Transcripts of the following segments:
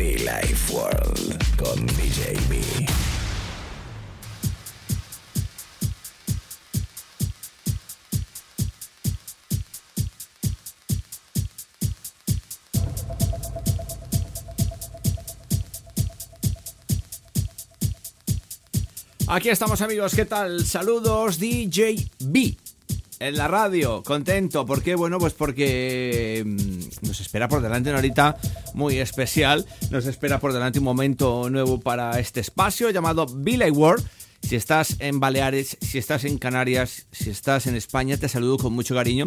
Be Life World con DJ B. Aquí estamos amigos, ¿qué tal? Saludos DJ B en la radio, contento, ¿por qué? Bueno, pues porque mm, nos espera por delante una horita muy especial, nos espera por delante un momento nuevo para este espacio llamado Billy World. Si estás en Baleares, si estás en Canarias, si estás en España, te saludo con mucho cariño.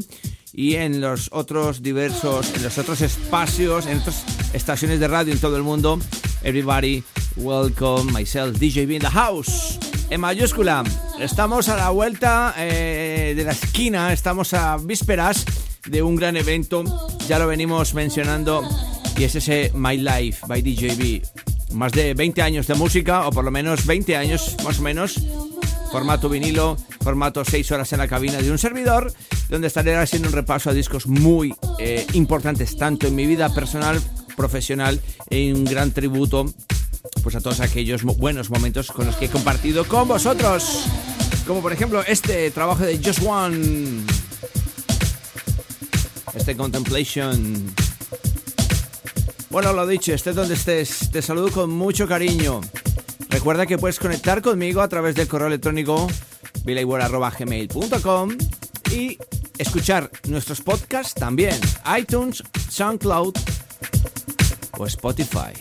Y en los otros diversos, en los otros espacios, en otras estaciones de radio en todo el mundo, everybody, welcome, myself, DJ B in the house en mayúscula. Estamos a la vuelta eh, de la esquina, estamos a vísperas de un gran evento, ya lo venimos mencionando, y es ese My Life by DJB. Más de 20 años de música, o por lo menos 20 años más o menos, formato vinilo, formato 6 horas en la cabina de un servidor, donde estaré haciendo un repaso a discos muy eh, importantes, tanto en mi vida personal, profesional, y un gran tributo pues a todos aquellos buenos momentos con los que he compartido con vosotros. Como por ejemplo este trabajo de Just One. Este Contemplation. Bueno, lo dicho, estés donde estés, te saludo con mucho cariño. Recuerda que puedes conectar conmigo a través del correo electrónico gmail.com y escuchar nuestros podcasts también, iTunes, SoundCloud o Spotify.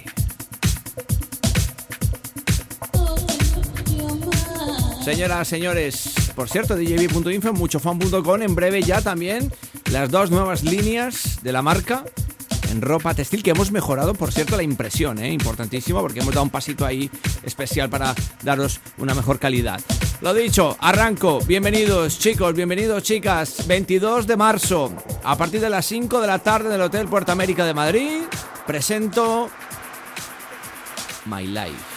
Señoras, señores, por cierto, djb.info, muchofan.com, en breve ya también las dos nuevas líneas de la marca en ropa textil que hemos mejorado, por cierto, la impresión, ¿eh? importantísimo, porque hemos dado un pasito ahí especial para daros una mejor calidad. Lo dicho, arranco. Bienvenidos chicos, bienvenidos chicas. 22 de marzo, a partir de las 5 de la tarde en el Hotel Puerto América de Madrid, presento My Life.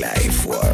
Life World.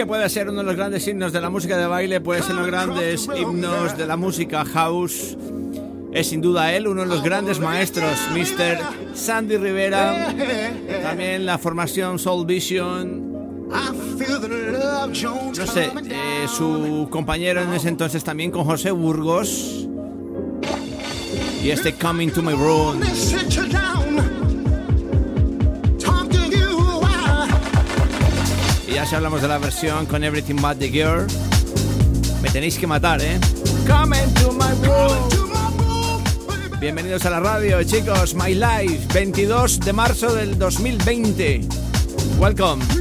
Que puede ser uno de los grandes himnos de la música de baile, puede ser los grandes himnos de la música house. Es sin duda él, uno de los grandes maestros, Mr. Sandy Rivera. También la formación Soul Vision. No sé, eh, su compañero en ese entonces también con José Burgos. Y este Coming to My Room. Ya si hablamos de la versión con Everything But the Girl, me tenéis que matar, ¿eh? Coming to my room. Bienvenidos a la radio, chicos. My Life, 22 de marzo del 2020. Welcome.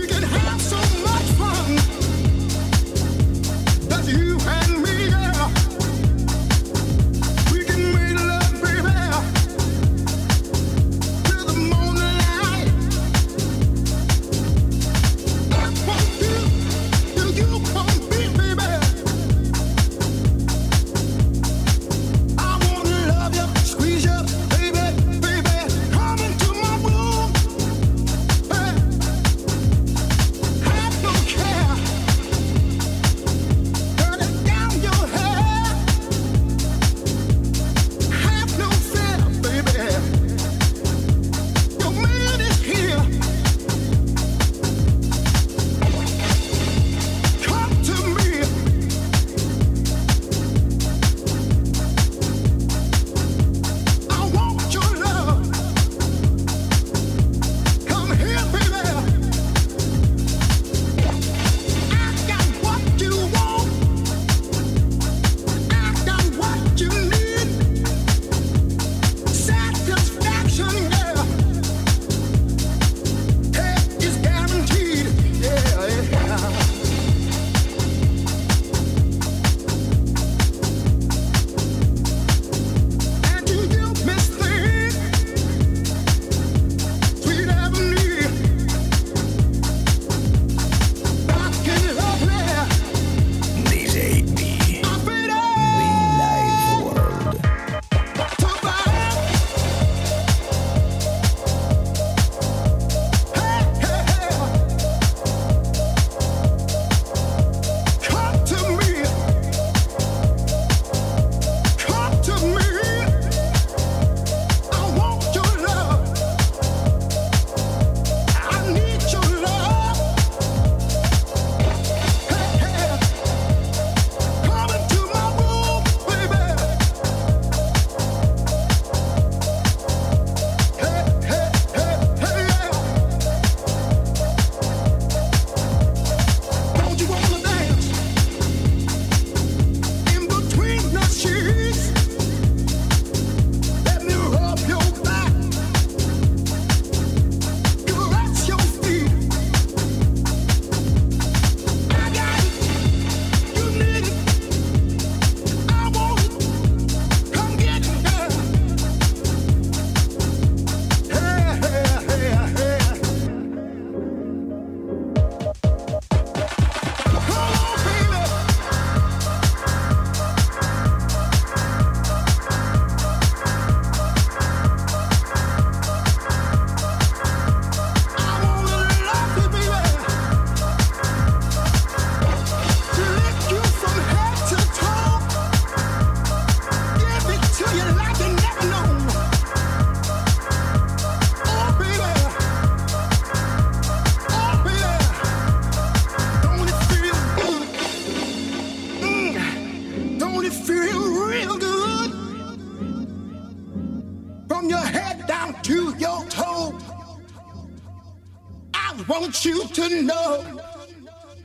To know.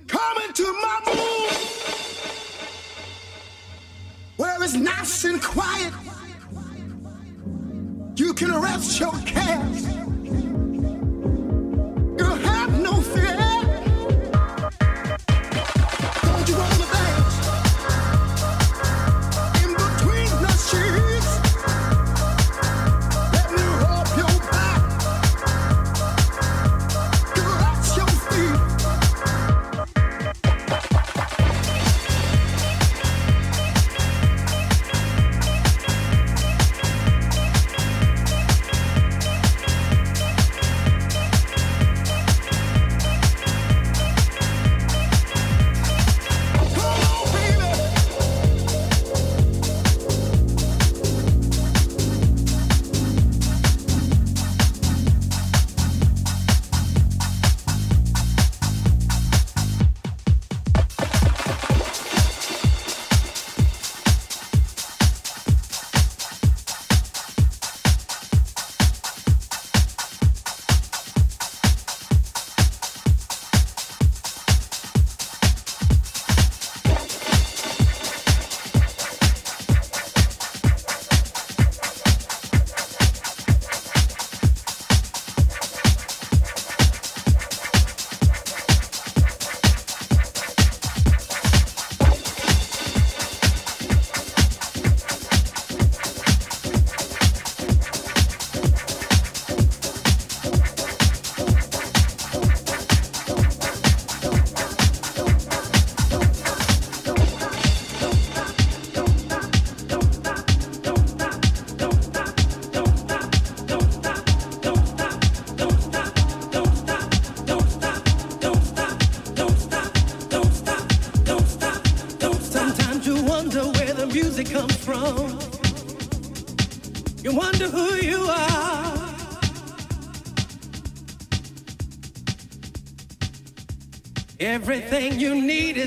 Come into my room where it's nice and quiet. You can rest your cares.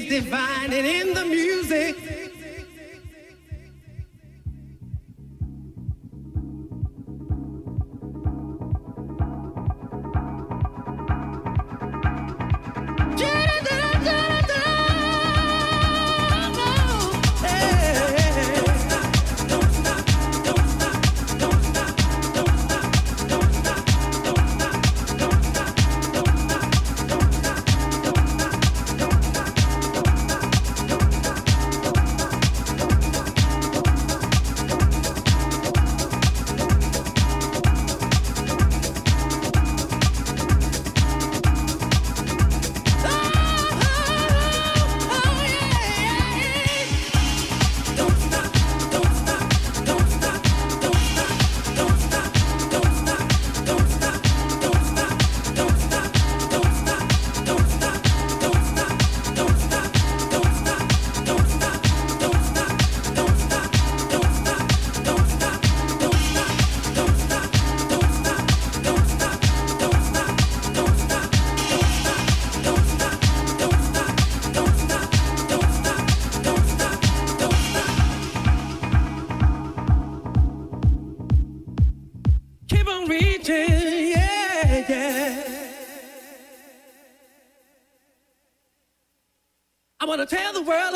Divine and in world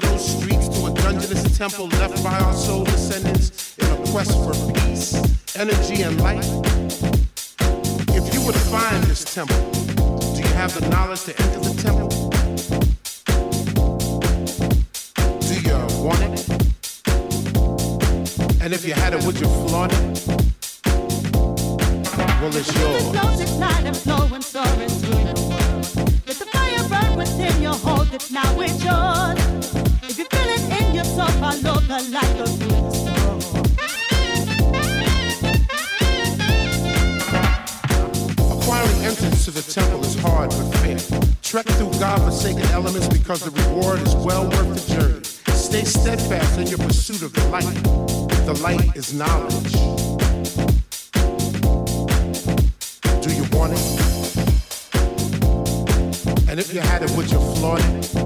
ghetto streets to a dungeonous temple left by our soul descendants in a quest for peace, energy, and light. If you were to find this temple, do you have the knowledge to enter the temple? Do you want it? And if you had it, would you flaunt it? Well, it's yours. Flows at night and flowing, soaring through the world. Let the fire burn within you, hold it now, it's yours. Acquiring entrance to the temple is hard but fair. Trek through God-forsaken elements because the reward is well worth the journey. Stay steadfast in your pursuit of the light. The light is knowledge. Do you want it? And if you had it, would you flaunt it?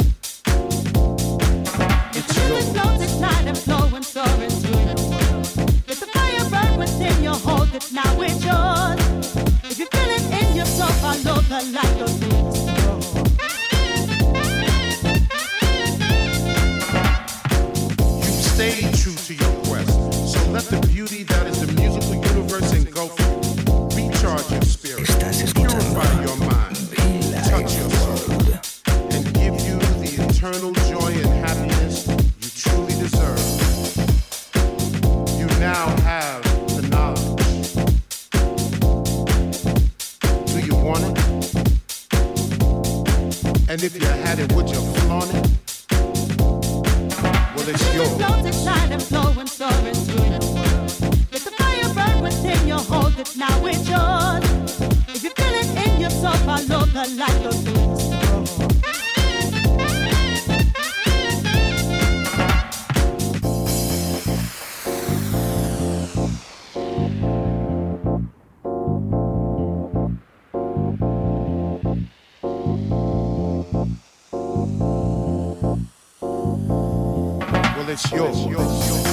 It's yours.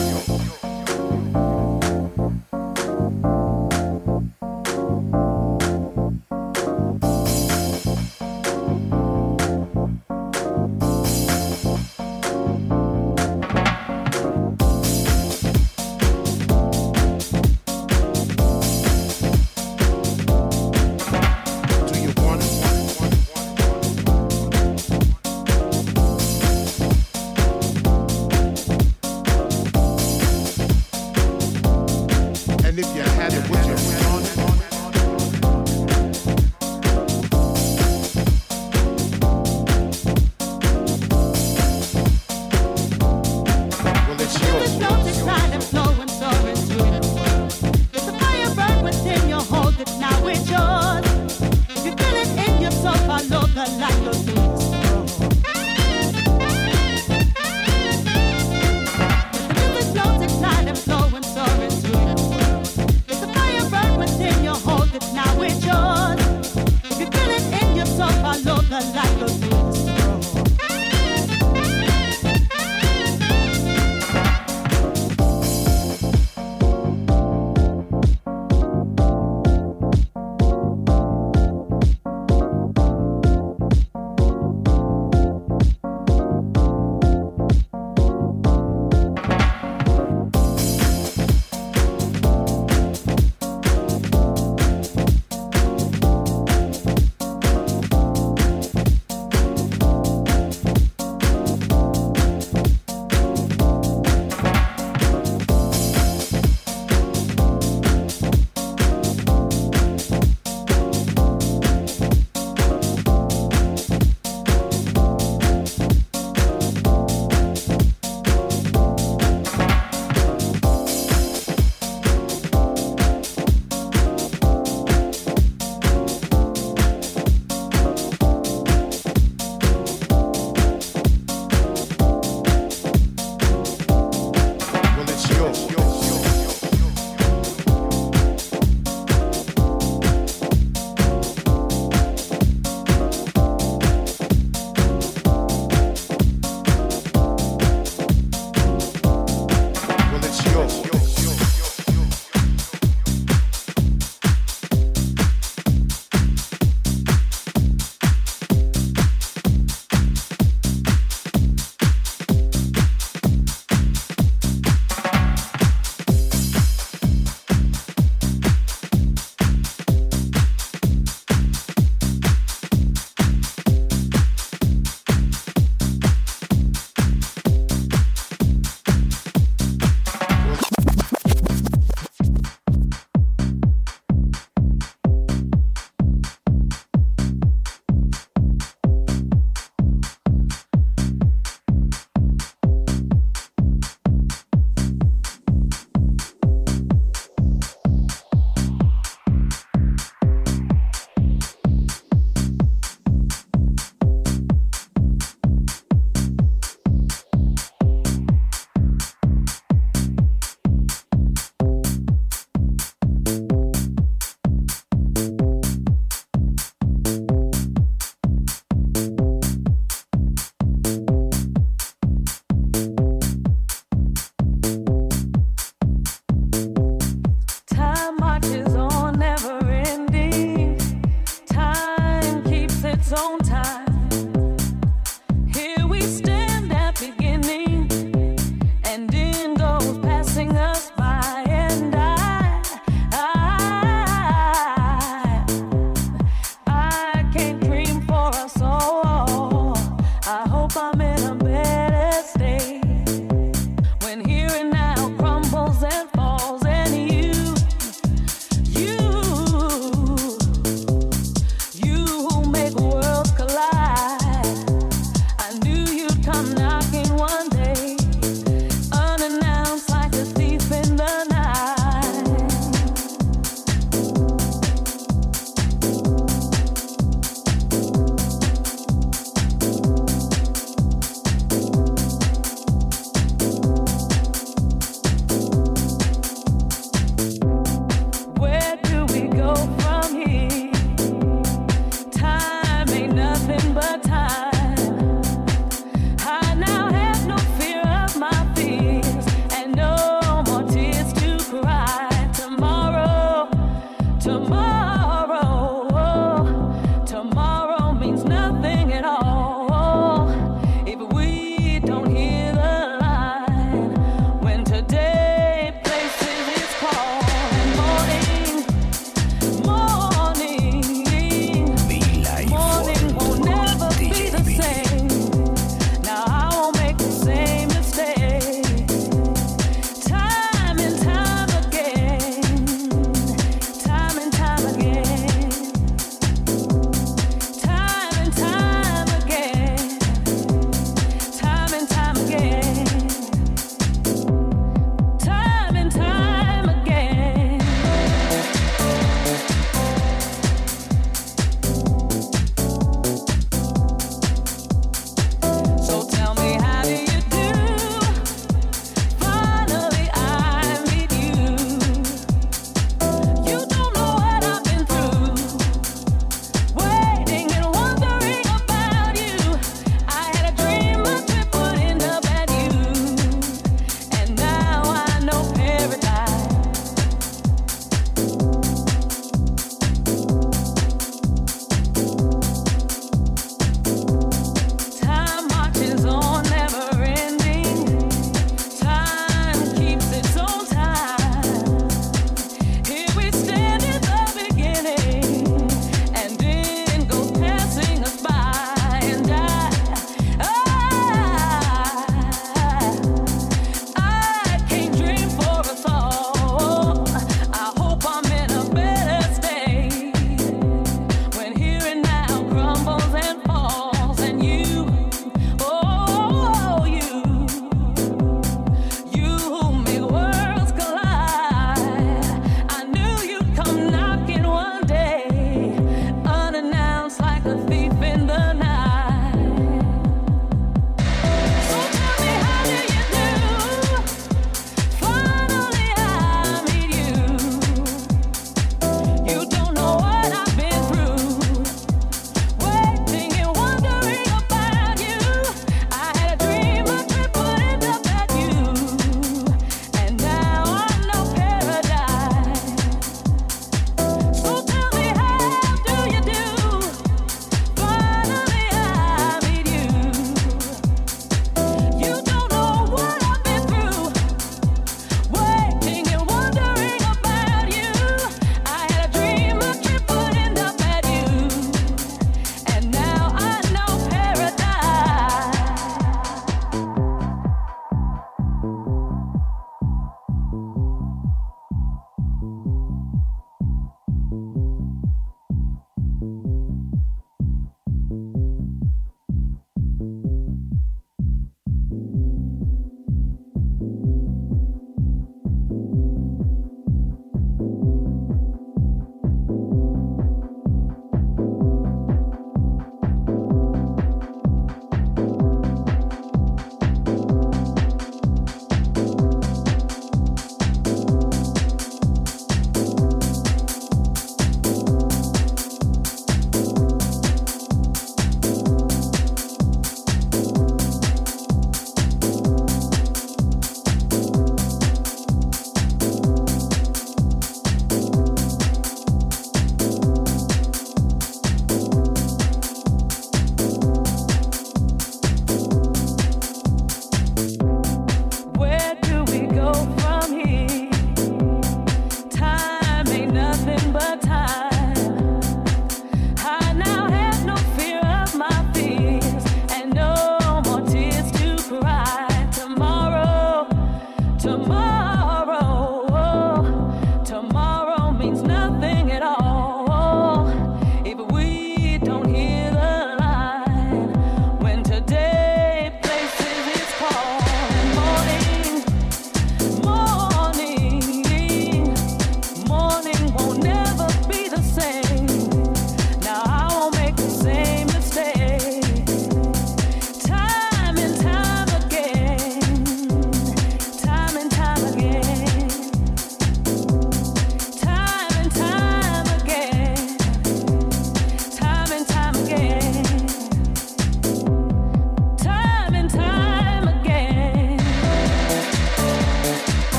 tomorrow.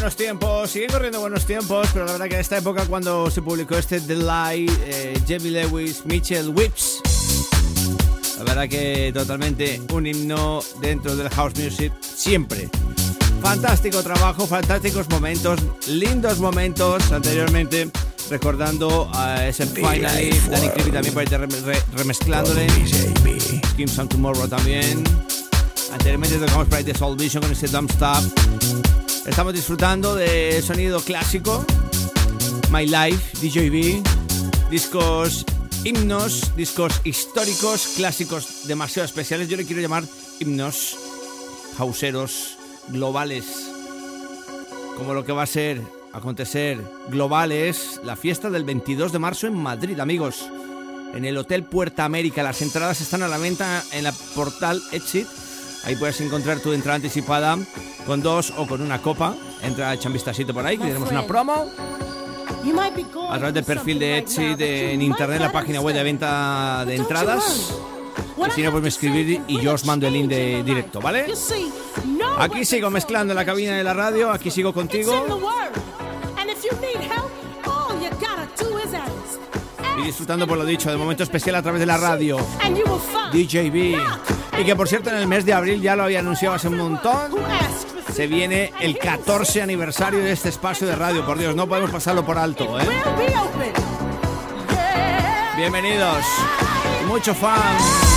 Buenos tiempos, siguen corriendo buenos tiempos, pero la verdad que en esta época cuando se publicó este The Light, eh, Jamie Lewis, Mitchell Whips, la verdad que totalmente un himno dentro del house music siempre. Fantástico trabajo, fantásticos momentos, lindos momentos anteriormente recordando a ese Finally, Danny Creepy también por ahí remezclándole, Kim Tomorrow también. Anteriormente tocamos por ahí The Soul Vision con ese Dump Stop. Estamos disfrutando de sonido clásico, My Life, DJB, discos himnos, discos históricos, clásicos demasiado especiales. Yo le quiero llamar himnos hauseros globales, como lo que va a ser acontecer globales la fiesta del 22 de marzo en Madrid, amigos. En el Hotel Puerta América. Las entradas están a la venta en la portal Exit. Ahí puedes encontrar tu entrada anticipada con dos o con una copa. Entra, echa un vistacito por ahí, que tenemos una promo. A través del perfil de Exit en internet, la página web de venta de entradas. Y si no, pues me escribir y yo os mando el link de directo, ¿vale? Aquí sigo mezclando en la cabina de la radio, aquí sigo contigo. Y disfrutando por lo dicho, de momento especial a través de la radio. DJB. Y que por cierto en el mes de abril ya lo había anunciado hace un montón. Se viene el 14 aniversario de este espacio de radio. Por Dios, no podemos pasarlo por alto, ¿eh? Bienvenidos. Mucho fan.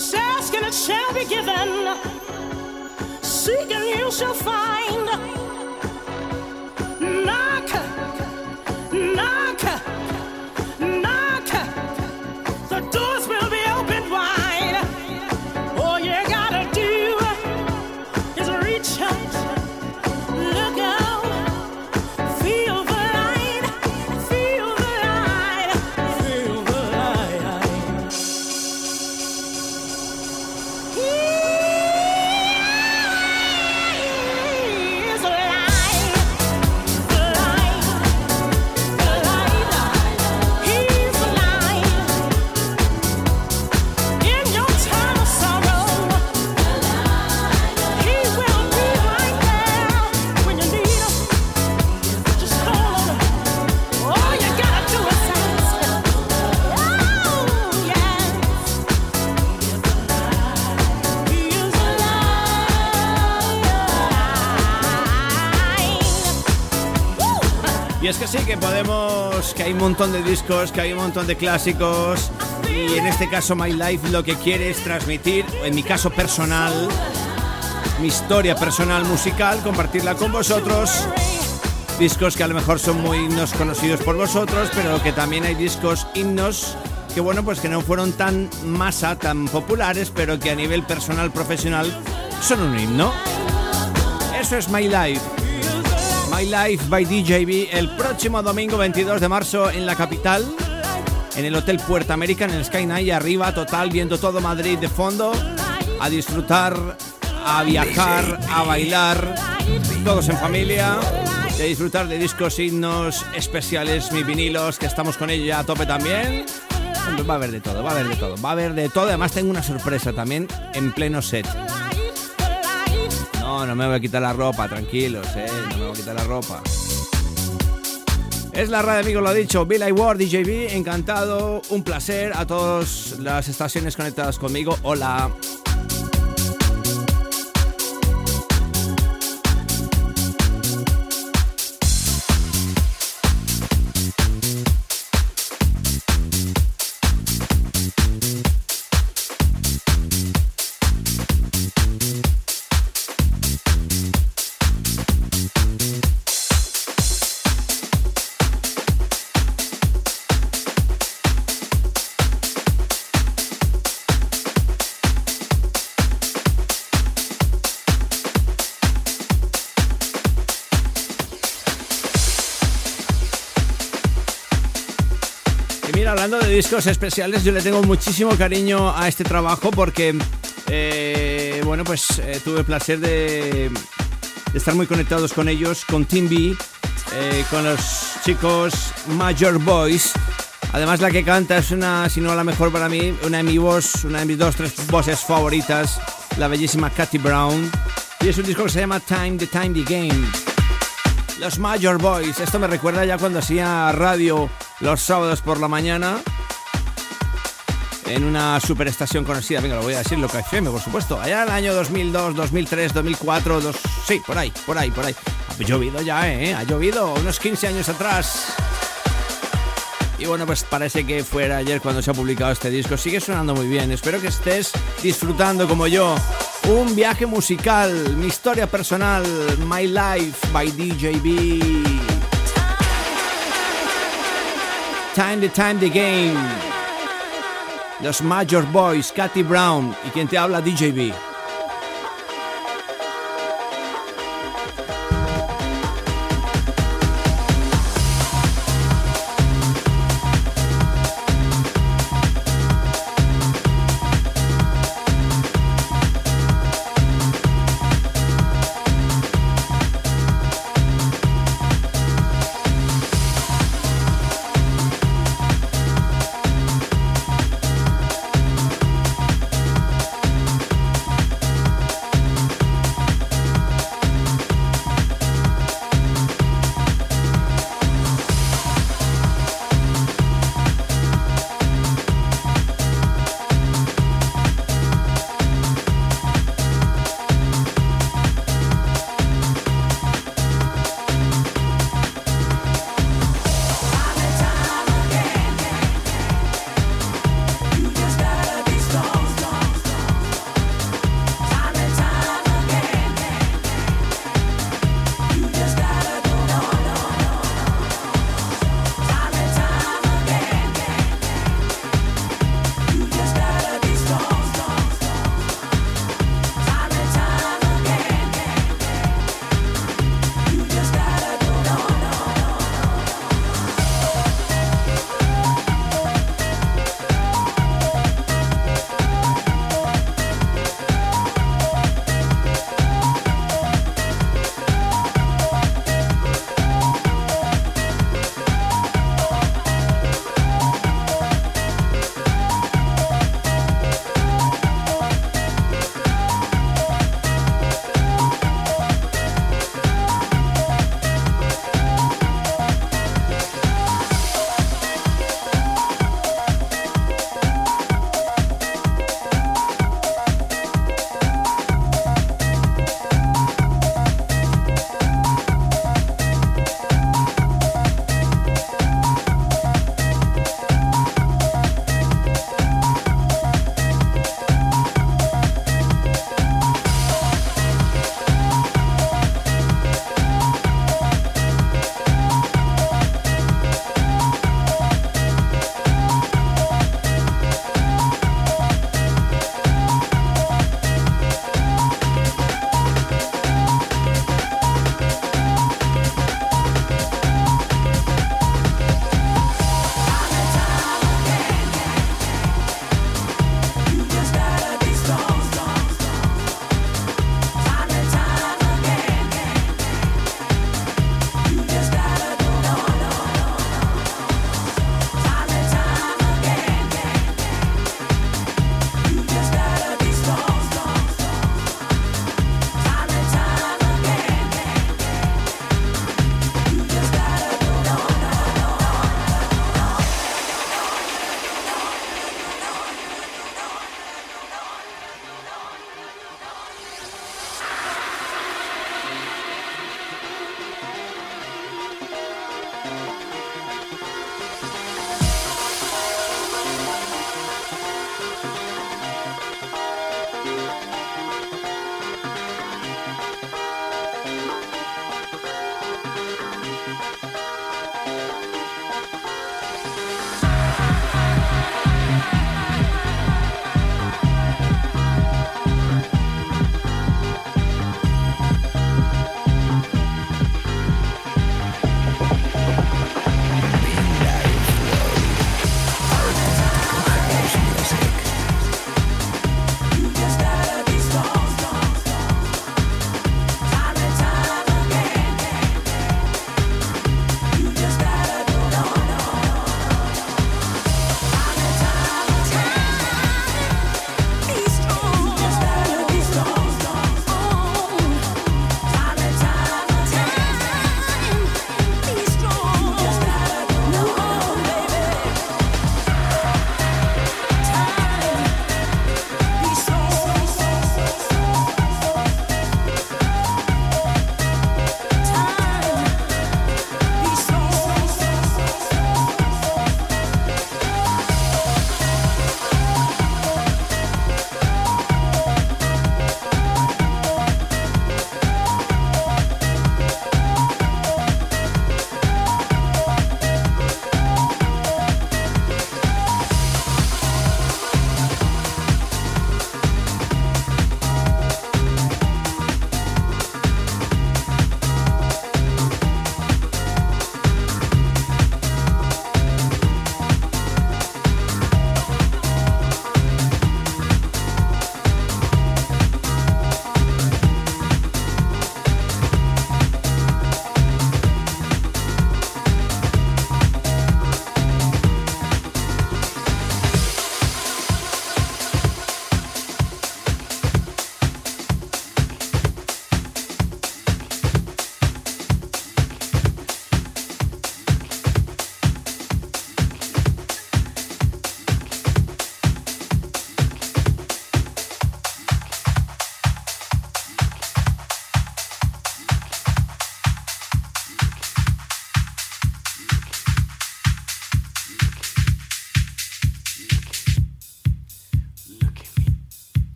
Ask and it shall be given. Seek and you shall find. Montón de discos, que hay un montón de clásicos. Y en este caso My Life lo que quiere es transmitir, en mi caso personal, mi historia personal musical, compartirla con vosotros. Discos que a lo mejor son muy himnos conocidos por vosotros, pero que también hay discos himnos que bueno, pues que no fueron tan masa, tan populares, pero que a nivel personal, profesional, son un himno. Eso es My Life. My Life by DJB el próximo domingo 22 de marzo en la capital, en el Hotel Puerta América, en el Sky Night, arriba, total, viendo todo Madrid de fondo, a disfrutar, a viajar, a bailar, todos en familia, de disfrutar de discos, himnos especiales, mis vinilos, que estamos con ella a tope también. Va a haber de todo, va a haber de todo, va a haber de todo. Además tengo una sorpresa también en pleno set. No, me voy a quitar la ropa, tranquilos, eh, no me voy a quitar la ropa. Es la radio, amigos, lo ha dicho. Bill Ward, DJB, encantado, un placer a todas las estaciones conectadas conmigo. Hola. Discos especiales, yo le tengo muchísimo cariño a este trabajo porque, eh, bueno, pues eh, tuve el placer de, estar muy conectados con ellos, con B, eh, con los chicos Major Boys. Además, la que canta es una, si no la mejor para mí, una de mis voz, una de mis dos, tres voces favoritas, la bellísima Katy Brown. Y es un disco que se llama Time, the Time, the Game. Los Major Boys. Esto me recuerda ya cuando hacía radio los sábados por la mañana. En una superestación conocida, venga, lo voy a decir, Loca FM, por supuesto. Allá en el año 2002, 2003, 2004, dos, sí, por ahí, por ahí, por ahí. Ha llovido ya, ¿eh? Ha llovido unos 15 años atrás. Y bueno, pues parece que fuera ayer cuando se ha publicado este disco. Sigue sonando muy bien. Espero que estés disfrutando como yo. Un viaje musical, mi historia personal, My Life by DJB. Time the Time the Game. Los Major Boys, Katy Brown y quien te habla DJB.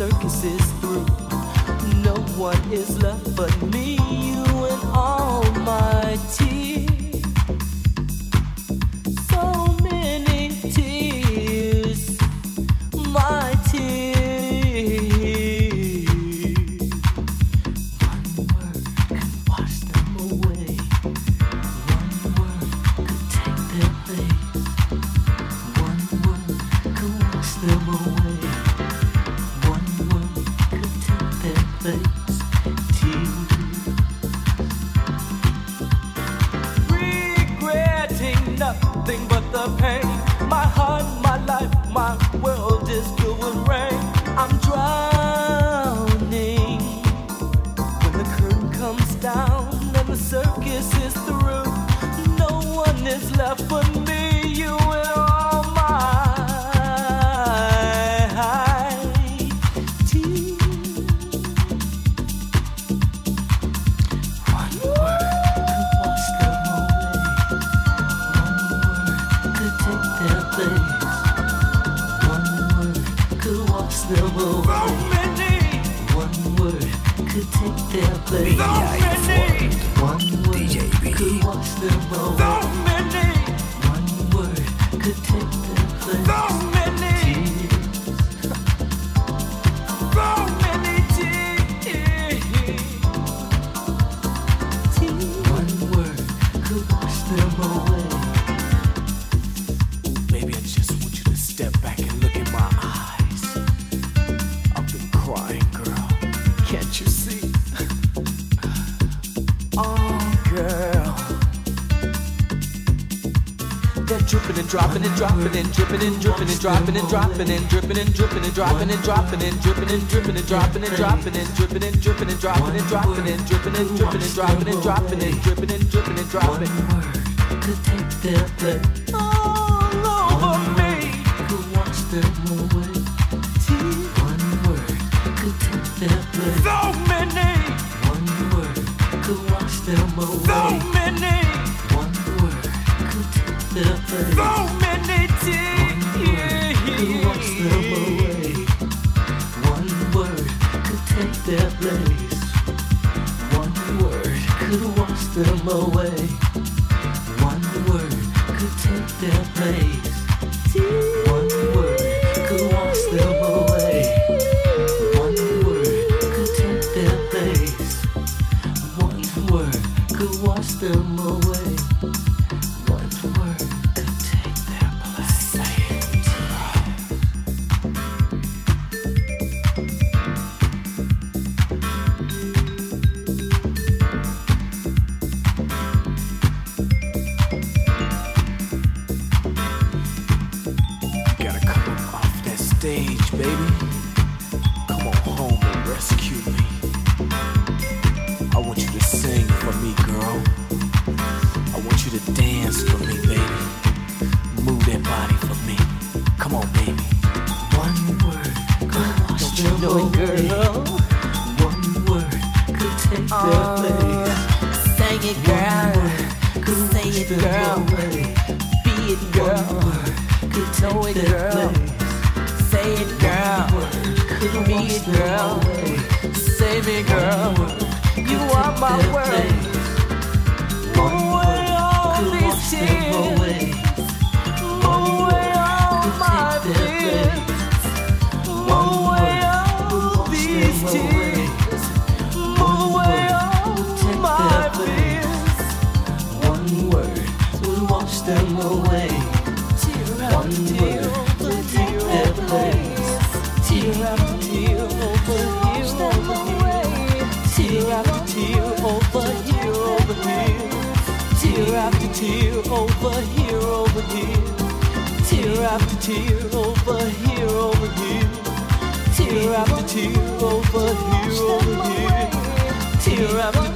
Circus is through, no one is left but me, dropping and dripping and dripping and dropping and dropping and dripping and dripping and dropping and dropping and dripping and dripping and dropping and dropping and dripping and dripping and dropping and dropping and dripping and dripping and dropping and dropping and dripping and dripping and dropping. One word could take their place all over me. Could wash them away. One word could take their place. So many. One word could wash them away. So many. One word could take their place. So many One word could wash the away. Girl. One word could take uh, place. Say it, girl. One word could say it, girl. Away. Be it, girl. One word could take know it, Say it, girl. One word could be it, girl. Away. Save it, girl. One word you are my world tears. away. Tear over here, over here. Tear after tear over here, over here. Tear after